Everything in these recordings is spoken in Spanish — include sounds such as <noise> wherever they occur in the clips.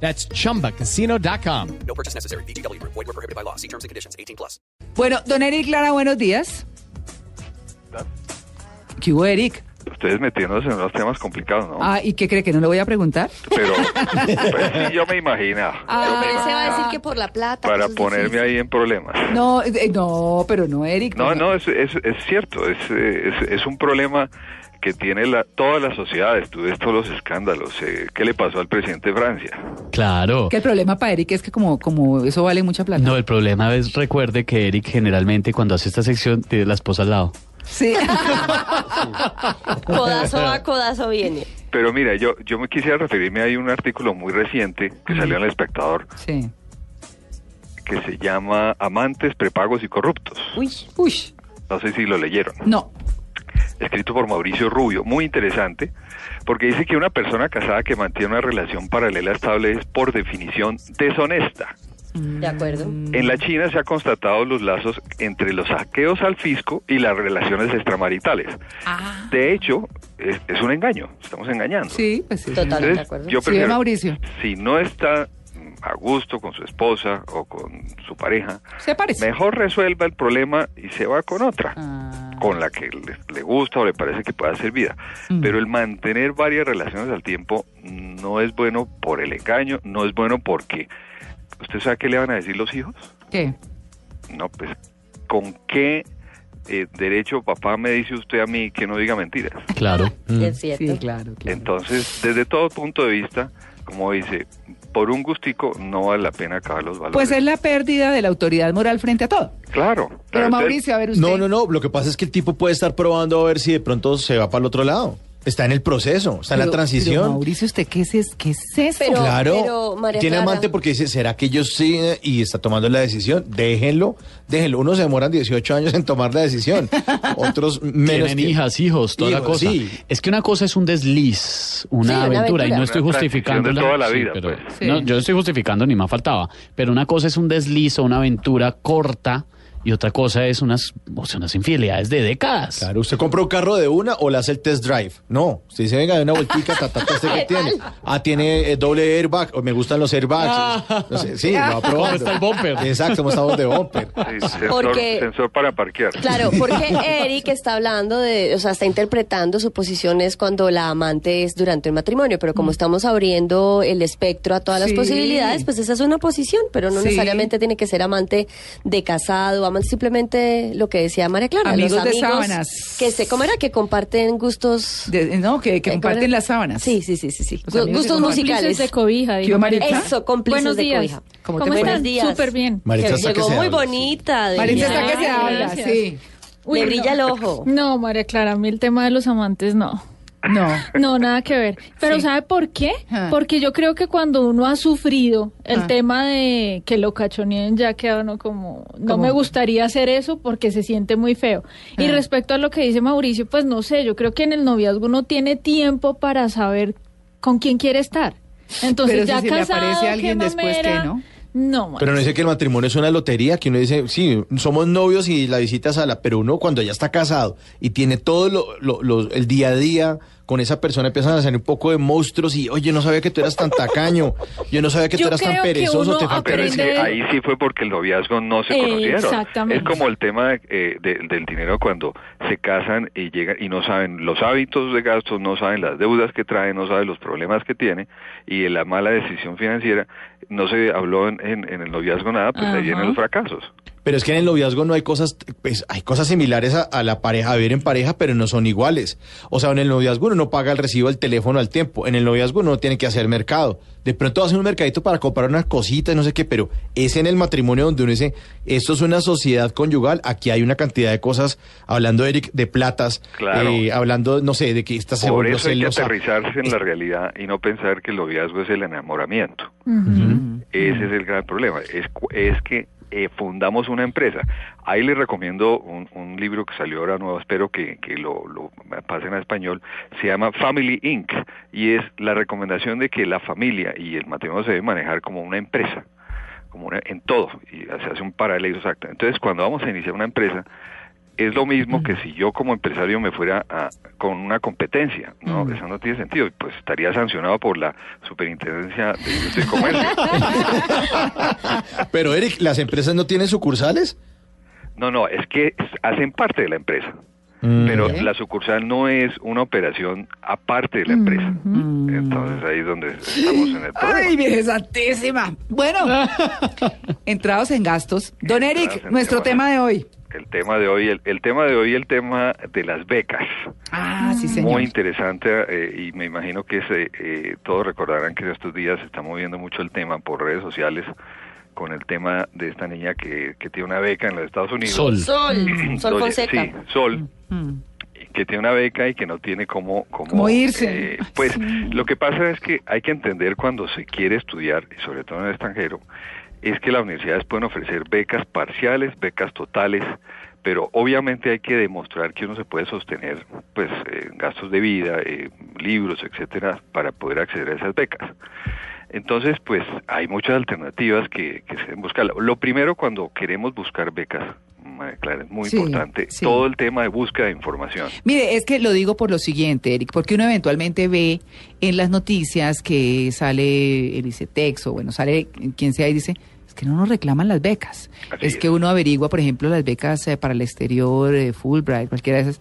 That's chumbacasino.com. No purchase necessary. BGW. Void were prohibited by law. See terms and conditions. 18 plus. Bueno, don Eric Lara, buenos días. ¿Qué hubo, Eric? Ustedes metiéndose en unos temas complicados, ¿no? Ah, ¿y qué cree que no le voy a preguntar? Pero <laughs> pues, sí, yo me imaginaba. yo me Ah, Se va a decir que por la plata. para ponerme así. ahí en problemas. No, eh, no, pero no, Eric. No, pues no, es, es, es cierto, es, eh, es, es un problema que tiene la, todas las sociedades. Tú ves todos los escándalos. eh, ¿Qué le pasó al presidente de Francia? Claro. Que el problema para Eric es que como, como eso vale mucha plata. No, el problema es, recuerde que Eric generalmente cuando hace esta sección tiene la esposa al lado. Sí. <laughs> Codazo va, codazo viene. Pero mira, yo, yo me quisiera referirme a un artículo muy reciente que salió en El Espectador sí. que se llama Amantes, prepagos y corruptos. Uy, Uy, No sé si lo leyeron. no. Escrito por Mauricio Rubio, muy interesante, porque dice que una persona casada que mantiene una relación paralela estable es por definición deshonesta. de acuerdo. En la China se ha constatado los lazos entre los saqueos al fisco y las relaciones extramaritales. Ah. De hecho, es, es un engaño, estamos engañando. Sí, pues sí. Total. Entonces, de acuerdo. yo Sí, prefiero, Mauricio. si no está mm, a gusto con su esposa o con su pareja, Se parece. mejor resuelva el problema y se va con otra Ah. con la que le, le gusta o le parece que pueda ser vida. Mm. Pero el mantener varias relaciones al tiempo no es bueno por el engaño, no es bueno porque... ¿Usted sabe qué le van a decir los hijos? ¿Qué? No, pues, ¿con qué eh, derecho papá me dice usted a mí que no diga mentiras? Claro. <laughs> Es cierto. Sí, claro, claro. Entonces, desde todo punto de vista, como dice, por un gustico no vale la pena acabar los valores. Pues es la pérdida de la autoridad moral frente a todo. Claro. Pero Mauricio, a ver usted. No, no, no. Lo que pasa es que el tipo puede estar probando a ver si de pronto se va para el otro lado. Está en el proceso, está en la transición. pero, Mauricio, ¿usted qué es, es- qué es eso? Pero- claro. pero, María Tiene Clara- amante porque dice, ¿será que ellos sí? Y está tomando la decisión. Déjenlo, déjenlo. Unos se demoran 18 años en tomar la decisión. <laughs> Otros menos. Tienen que- hijas, hijos, toda la cosa. sí. Es que una cosa es un desliz, una Sí, una aventura, y no estoy justificando. de toda la vida, pero, pues. Sí. no, yo no estoy justificando ni más faltaba. Pero una cosa es un desliz o una aventura corta y otra cosa es unas, o sea, unas infidelidades de décadas. Claro, usted compra un carro de una o le hace el test drive. No, usted dice, venga, de una vueltica, ta, ta, ta, ¿este <laughs> qué tiene? Ah, tiene eh, doble airbag, o me gustan los airbags. No sé, sí, lo va probando. <laughs> ¿Cómo está el bumper? Exacto, como estamos de bumper. Sí, sensor, Porque- sensor para parquear. Claro, <laughs> porque Eric está hablando de, o sea, está interpretando su posición es cuando la amante es durante el matrimonio, pero como estamos abriendo el espectro a todas las posibilidades, pues esa es una posición, pero no Sí. necesariamente tiene que ser amante de casado, amante simplemente lo que decía María Clara, Amigos los de amigos sábanas. que se, ¿cómo era? Que comparten gustos. De- no, que, que Eh, ¿cómo comparten las sábanas. Sí, sí, sí, sí, sí. Gustos musicales. De cobija. Eso, cómplices Buenos de días. cobija. ¿Cómo ¿Cómo, están? Buenos días. Súper bien. Maritza Que muy habla, bonita. de- Maritza está que se habla, sí. Uy, Le brilla el ojo. No, María Clara, a mí el tema de los amantes no. No. No, nada que ver. Pero Sí. ¿sabe por qué? Ah. Porque yo creo que cuando uno ha sufrido el Ah. tema de que lo cachoneen ya queda uno como, no ¿Cómo? me gustaría hacer eso porque se siente muy feo. Y Ah. respecto a lo que dice Mauricio, pues no sé, yo creo que en el noviazgo uno tiene tiempo para saber con quién quiere estar. Entonces Pero si ya le casado, aparece qué alguien después, ¿qué, mamera. no? No, Pero no dice que el matrimonio es una lotería, que uno dice, sí, somos novios y la visita es a la, pero uno cuando ya está casado y tiene todo lo, lo- lo- el día a día con esa persona empiezan a salir un poco de monstruos y, oye, no sabía que tú eras tan tacaño, yo no sabía que tú Yo eras tan perezoso, te falta Pero es que ahí sí fue porque el noviazgo no se Eh, conocieron. exactamente. Es como el tema eh, de- del dinero cuando se casan y llegan y no saben los hábitos de gastos, no saben las deudas que traen, no saben los problemas que tiene y la mala decisión financiera. No se habló en, en- en el noviazgo nada, pues ahí vienen los fracasos. Pero es que en el noviazgo no hay cosas, pues hay cosas similares a, a la pareja, a ver en pareja, pero no son iguales. O sea, en el noviazgo uno no paga el recibo del teléfono al tiempo. En el noviazgo uno tiene que hacer mercado. De pronto hace un mercadito para comprar unas cositas, no sé qué, pero es en el matrimonio donde uno dice, esto es una sociedad conyugal, aquí hay una cantidad de cosas, hablando Eric, de platas, Claro. eh, hablando, no sé, de que esta se Por volvió eso hay que aterrizarse en la realidad y no pensar que el noviazgo es el enamoramiento. Ese es el gran problema. Es que eh, fundamos una empresa. Ahí les recomiendo un, libro que salió ahora nuevo, espero que, que lo, lo pasen a español, se llama Family Inc. y es la recomendación de que la familia y el matrimonio se debe manejar como una empresa, como una, en todo, y se hace un paralelo exacto. Entonces, cuando vamos a iniciar una empresa, es lo mismo que si yo como empresario me fuera a, con una competencia, ¿no? Eso no tiene sentido, pues estaría sancionado por la Superintendencia de Industria y Comercio. <laughs> Pero Eric, ¿las empresas no tienen sucursales? No, no, es que hacen parte de la empresa. Pero la sucursal no es una operación aparte de la empresa. Entonces ahí es donde estamos en el problema. Ay, Virgen Santísima. Bueno, <laughs> entrados en gastos. Don Eric, nuestro tema de hoy. El tema de hoy, el, el tema de hoy, el tema de las becas. Ah, sí, señor. Muy interesante eh, y me imagino que se, eh, todos recordarán que en estos días se está moviendo mucho el tema por redes sociales con el tema de esta niña que, que tiene una beca en los Estados Unidos. Sol. Sol, Sol <clears throat> Fonseca. Sí, Sol. Mm. que tiene una beca y que no tiene cómo... cómo, Cómo irse. eh, pues lo que pasa es que hay que entender cuando se quiere estudiar, y sobre todo en el extranjero, es que las universidades pueden ofrecer becas parciales, becas totales, pero obviamente hay que demostrar que uno se puede sostener pues eh, gastos de vida, eh, libros, etcétera, para poder acceder a esas becas. Entonces, pues hay muchas alternativas que, que se deben buscar. Lo primero cuando queremos buscar becas, Clara, es muy Sí, importante, sí. todo el tema de búsqueda de información. Mire, es que lo digo por lo siguiente, Eric, porque uno eventualmente ve en las noticias que sale el ICETEX o bueno, sale quien sea y dice, que no nos reclaman las becas. Así es, es. que uno averigua, por ejemplo, las becas eh, para el exterior, eh, Fulbright, cualquiera de esas.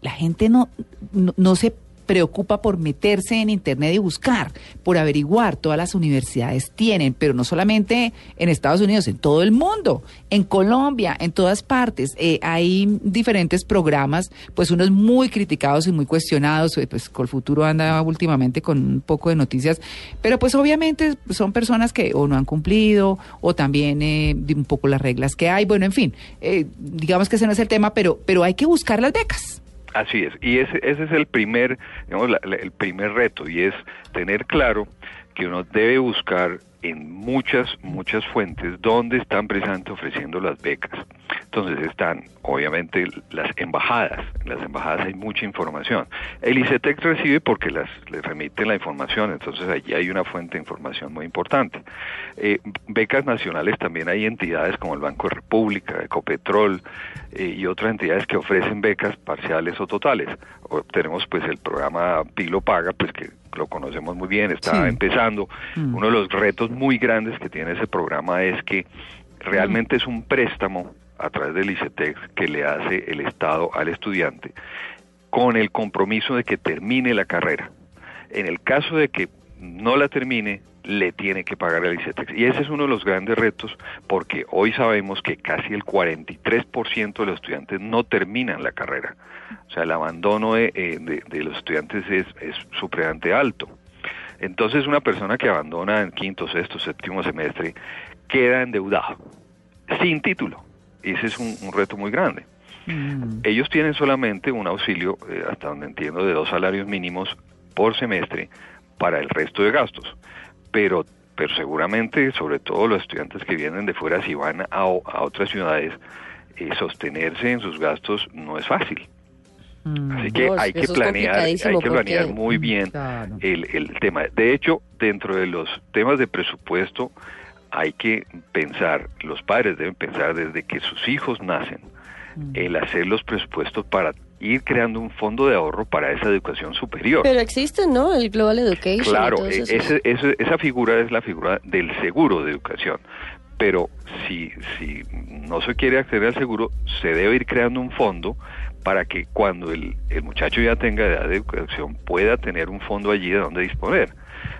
La gente no, no, no se preocupa por meterse en internet y buscar, por averiguar. Todas las universidades tienen, pero no solamente en Estados Unidos, en todo el mundo, en Colombia, en todas partes. Eh, hay diferentes programas, pues unos muy criticados y muy cuestionados. eh, Pues Colfuturo anda últimamente con un poco de noticias, pero pues obviamente son personas que o no han cumplido o también eh, un poco las reglas que hay. Bueno, en fin, eh, digamos que ese no es el tema, pero, pero hay que buscar las becas. Así es, y ese, ese es el primer, digamos, la- el primer reto, y es tener claro que uno debe buscar en muchas, muchas fuentes dónde están precisamente ofreciendo las becas. Entonces están, obviamente, las embajadas. En las embajadas hay mucha información. El ICETEX recibe porque las, le remiten la información, entonces allí hay una fuente de información muy importante. Eh, becas nacionales también hay entidades como el Banco de República, Ecopetrol eh, y otras entidades que ofrecen becas parciales o totales. Tenemos pues el programa Pilo Paga, pues que lo conocemos muy bien, está Sí. empezando. Uno de los retos muy grandes que tiene ese programa es que realmente es un préstamo a través del ICETEX que le hace el Estado al estudiante con el compromiso de que termine la carrera. En el caso de que no la termine, le tiene que pagar el ICETEX. Y ese es uno de los grandes retos porque hoy sabemos que casi el 43% de los estudiantes no terminan la carrera. O sea, el abandono de, eh, de- de los estudiantes es, es supremamente alto. Entonces, una persona que abandona en quinto, sexto, séptimo semestre queda endeudado, sin título. Ese es un- un reto muy grande. Ellos tienen solamente un auxilio, eh, hasta donde entiendo, de dos salarios mínimos por semestre para el resto de gastos. Pero, pero seguramente, sobre todo los estudiantes que vienen de fuera, si van a, a otras ciudades, eh, sostenerse en sus gastos no es fácil. Así que hay que planear, hay que planear porque- muy bien Claro. el, el tema. De hecho, dentro de los temas de presupuesto, hay que pensar, los padres deben pensar desde que sus hijos nacen, el hacer los presupuestos para ir creando un fondo de ahorro para esa educación superior. Pero existe, ¿no? El Global Education. Claro, e- esos. ese- ese- esa figura es la figura del seguro de educación. Pero si, si no se quiere acceder al seguro, se debe ir creando un fondo para que cuando el, el muchacho ya tenga edad de educación pueda tener un fondo allí de donde disponer.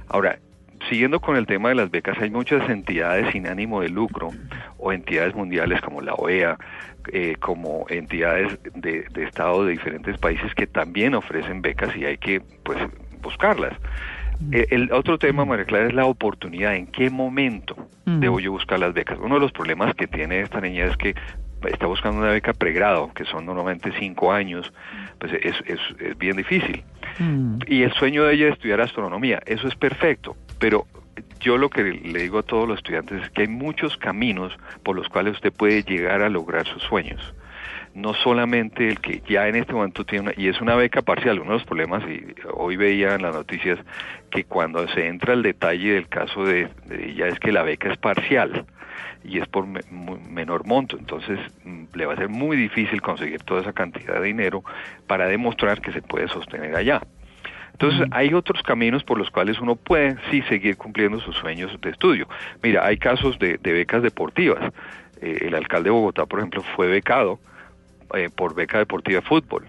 Ahora, siguiendo con el tema de las becas, hay muchas entidades sin ánimo de lucro o entidades mundiales como la OEA, eh, como entidades de, de Estado de diferentes países que también ofrecen becas y hay que pues buscarlas. Eh, El otro tema, María Clara, es la oportunidad. ¿En qué momento Mm. debo yo buscar las becas? Uno de los problemas que tiene esta niña es que está buscando una beca pregrado, que son normalmente cinco años, pues es, es, es bien difícil. Mm. Y el sueño de ella es estudiar astronomía, eso es perfecto, pero yo lo que le digo a todos los estudiantes es que hay muchos caminos por los cuales usted puede llegar a lograr sus sueños. No solamente el que ya en este momento tiene una, y es una beca parcial, uno de los problemas, y hoy veía en las noticias que cuando se entra al detalle del caso de, de ella es que la beca es parcial y es por me- menor monto, entonces mm, le va a ser muy difícil conseguir toda esa cantidad de dinero para demostrar que se puede sostener allá. Entonces, hay otros caminos por los cuales uno puede sí seguir cumpliendo sus sueños de estudio. Mira, hay casos de, de becas deportivas. Eh, el alcalde de Bogotá, por ejemplo, fue becado eh, por beca deportiva de fútbol.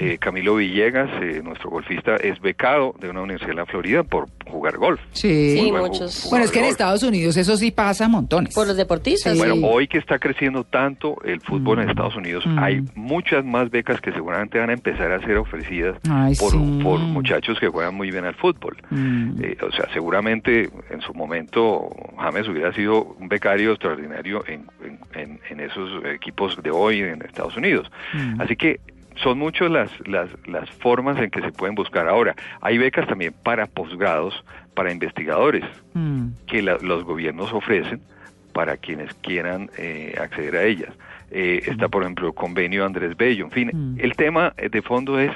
Eh, Camilo Villegas, eh, nuestro golfista, es becado de una universidad en la Florida por jugar golf. Sí. Sí, Muy buen muchos. Bueno, es que en. Estados Unidos eso sí pasa montones. Por los deportistas. Sí. Bueno, hoy que está creciendo tanto el fútbol en Estados Unidos, Mm. hay muchas más becas que seguramente van a empezar a ser ofrecidas Ay, por, sí. por muchachos que juegan muy bien al fútbol. Mm. Eh, o sea, seguramente en su momento James hubiera sido un becario extraordinario en, en- en- esos equipos de hoy en Estados Unidos. Mm. Así que son muchas las, las, las formas en que se pueden buscar. Ahora, hay becas también para posgrados, para investigadores, Mm. que la- los gobiernos ofrecen para quienes quieran eh, acceder a ellas. Eh, está, por ejemplo, el convenio Andrés Bello. En fin, Mm. el tema de fondo es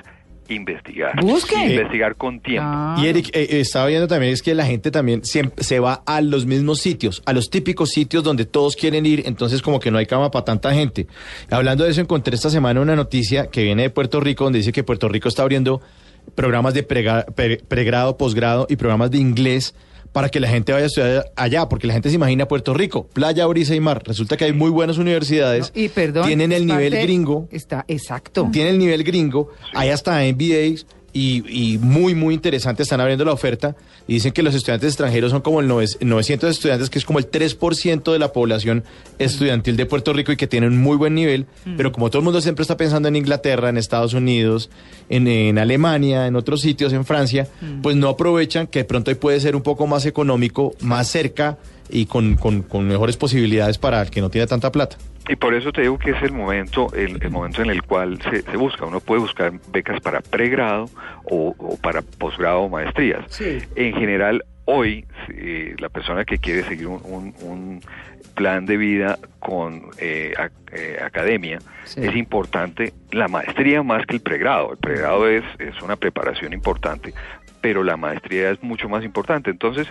investigar. Busque. Investigar con tiempo. Ah. Y Eric, eh, eh, estaba viendo también es que la gente también siempre se va a los mismos sitios, a los típicos sitios donde todos quieren ir, entonces como que no hay cama para tanta gente. Hablando de eso, encontré esta semana una noticia que viene de Puerto Rico, donde dice que Puerto Rico está abriendo programas de pre- pregrado, posgrado y programas de inglés para que la gente vaya a estudiar allá, porque la gente se imagina Puerto Rico, playa, brisa y mar. Resulta que hay muy buenas universidades, Y perdón. tienen el nivel parte- gringo, Está, exacto. tiene el nivel gringo, hay hasta MBAs y, y muy, muy interesante, están abriendo la oferta y dicen que los estudiantes extranjeros son como el nove- 900 estudiantes, que es como el 3% de la población estudiantil de Puerto Rico y que tienen muy buen nivel, pero como todo el mundo siempre está pensando en Inglaterra, en Estados Unidos, en, en Alemania, en otros sitios, en Francia, pues no aprovechan que de pronto puede ser un poco más económico, más cerca y con, con- con mejores posibilidades para el que no tiene tanta plata. Y por eso te digo que es el momento, el, el momento en el cual se, se busca. Uno puede buscar becas para pregrado o, o para posgrado o maestrías. En general, hoy si la persona que quiere seguir un, un- un plan de vida con eh, eh, academia, Sí. es importante la maestría más que el pregrado. El pregrado es, es una preparación importante, pero la maestría es mucho más importante. Entonces,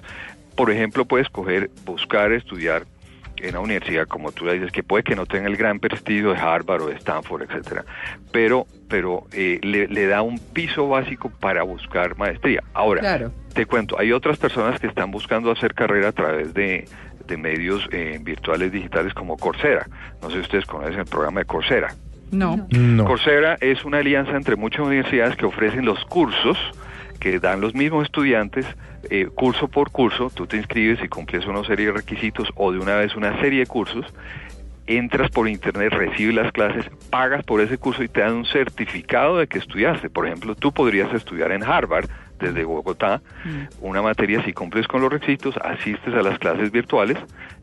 por ejemplo, puedes coger, buscar, estudiar en una universidad, como tú le dices, que puede que no tenga el gran prestigio de Harvard o de Stanford, etcétera, pero, pero eh, le, le da un piso básico para buscar maestría. Ahora, Claro. te cuento, hay otras personas que están buscando hacer carrera a través de, de medios eh, virtuales digitales como Coursera. No sé si ustedes conocen el programa de Coursera. No. No. Coursera es una alianza entre muchas universidades que ofrecen los cursos que dan los mismos estudiantes eh, curso por curso, tú te inscribes y cumples una serie de requisitos o de una vez una serie de cursos, entras por internet, recibes las clases, pagas por ese curso y te dan un certificado de que estudiaste. Por ejemplo, tú podrías estudiar en Harvard desde Bogotá una materia si cumples con los requisitos, asistes a las clases virtuales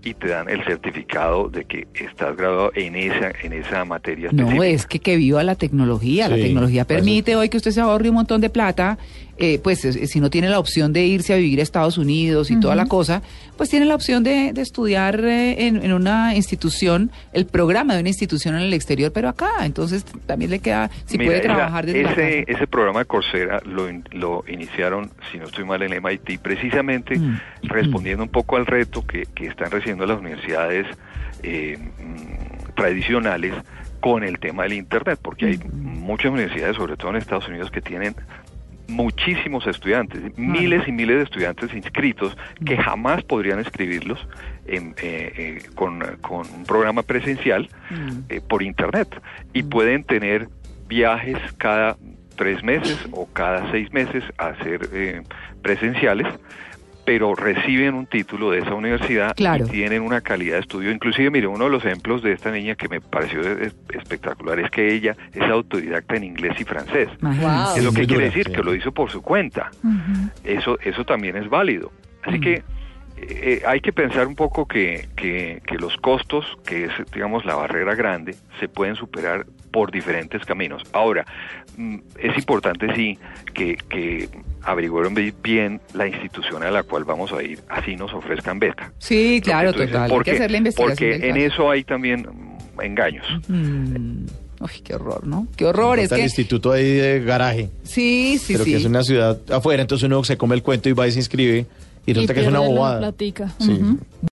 y te dan el certificado de que estás graduado en esa en esa materia No, es que que viva la tecnología. la tecnología permite hoy que usted se ahorre un montón de plata. Eh, pues si no tiene la opción de irse a vivir a Estados Unidos y toda la cosa, pues tiene la opción de, de estudiar eh, en, en una institución, el programa de una institución en el exterior, pero acá. Entonces también le queda, si Mira, puede trabajar desde la ese, casa. ese programa de Coursera lo, in- lo iniciaron, si no estoy mal, en MIT, precisamente Mm. respondiendo un poco al reto que, que están recibiendo las universidades eh, mm, tradicionales con el tema del Internet, porque hay muchas universidades, sobre todo en Estados Unidos, que tienen muchísimos estudiantes, miles y miles de estudiantes inscritos que Mm. jamás podrían escribirlos en, eh, eh, con, con un programa presencial Mm. eh, por internet y pueden tener viajes cada tres meses o cada seis meses a ser eh, presenciales pero reciben un título de esa universidad Claro. y tienen una calidad de estudio. Inclusive, mire, uno de los ejemplos de esta niña que me pareció es- espectacular es que ella es autodidacta en inglés y francés. Wow. Es lo que quiere decir, que lo hizo por su cuenta. Eso, eso también es válido. Así que eh, hay que pensar un poco que, que, que los costos, que es, digamos, la barrera grande, se pueden superar por diferentes caminos. Ahora, mm, es importante, sí, que, que averiguaron bien la institución a la cual vamos a ir, así nos ofrezcan beta. Sí, claro, total. Hay Porque, que hacer la investigación. porque del en eso hay también mm, engaños. Mm. Uy, qué horror, ¿no? Qué horror. Es Está el que, instituto ahí de garaje, sí, sí, pero sí. que es una ciudad afuera, entonces uno se come el cuento y va y se inscribe y resulta que es una bobada. platica. Sí.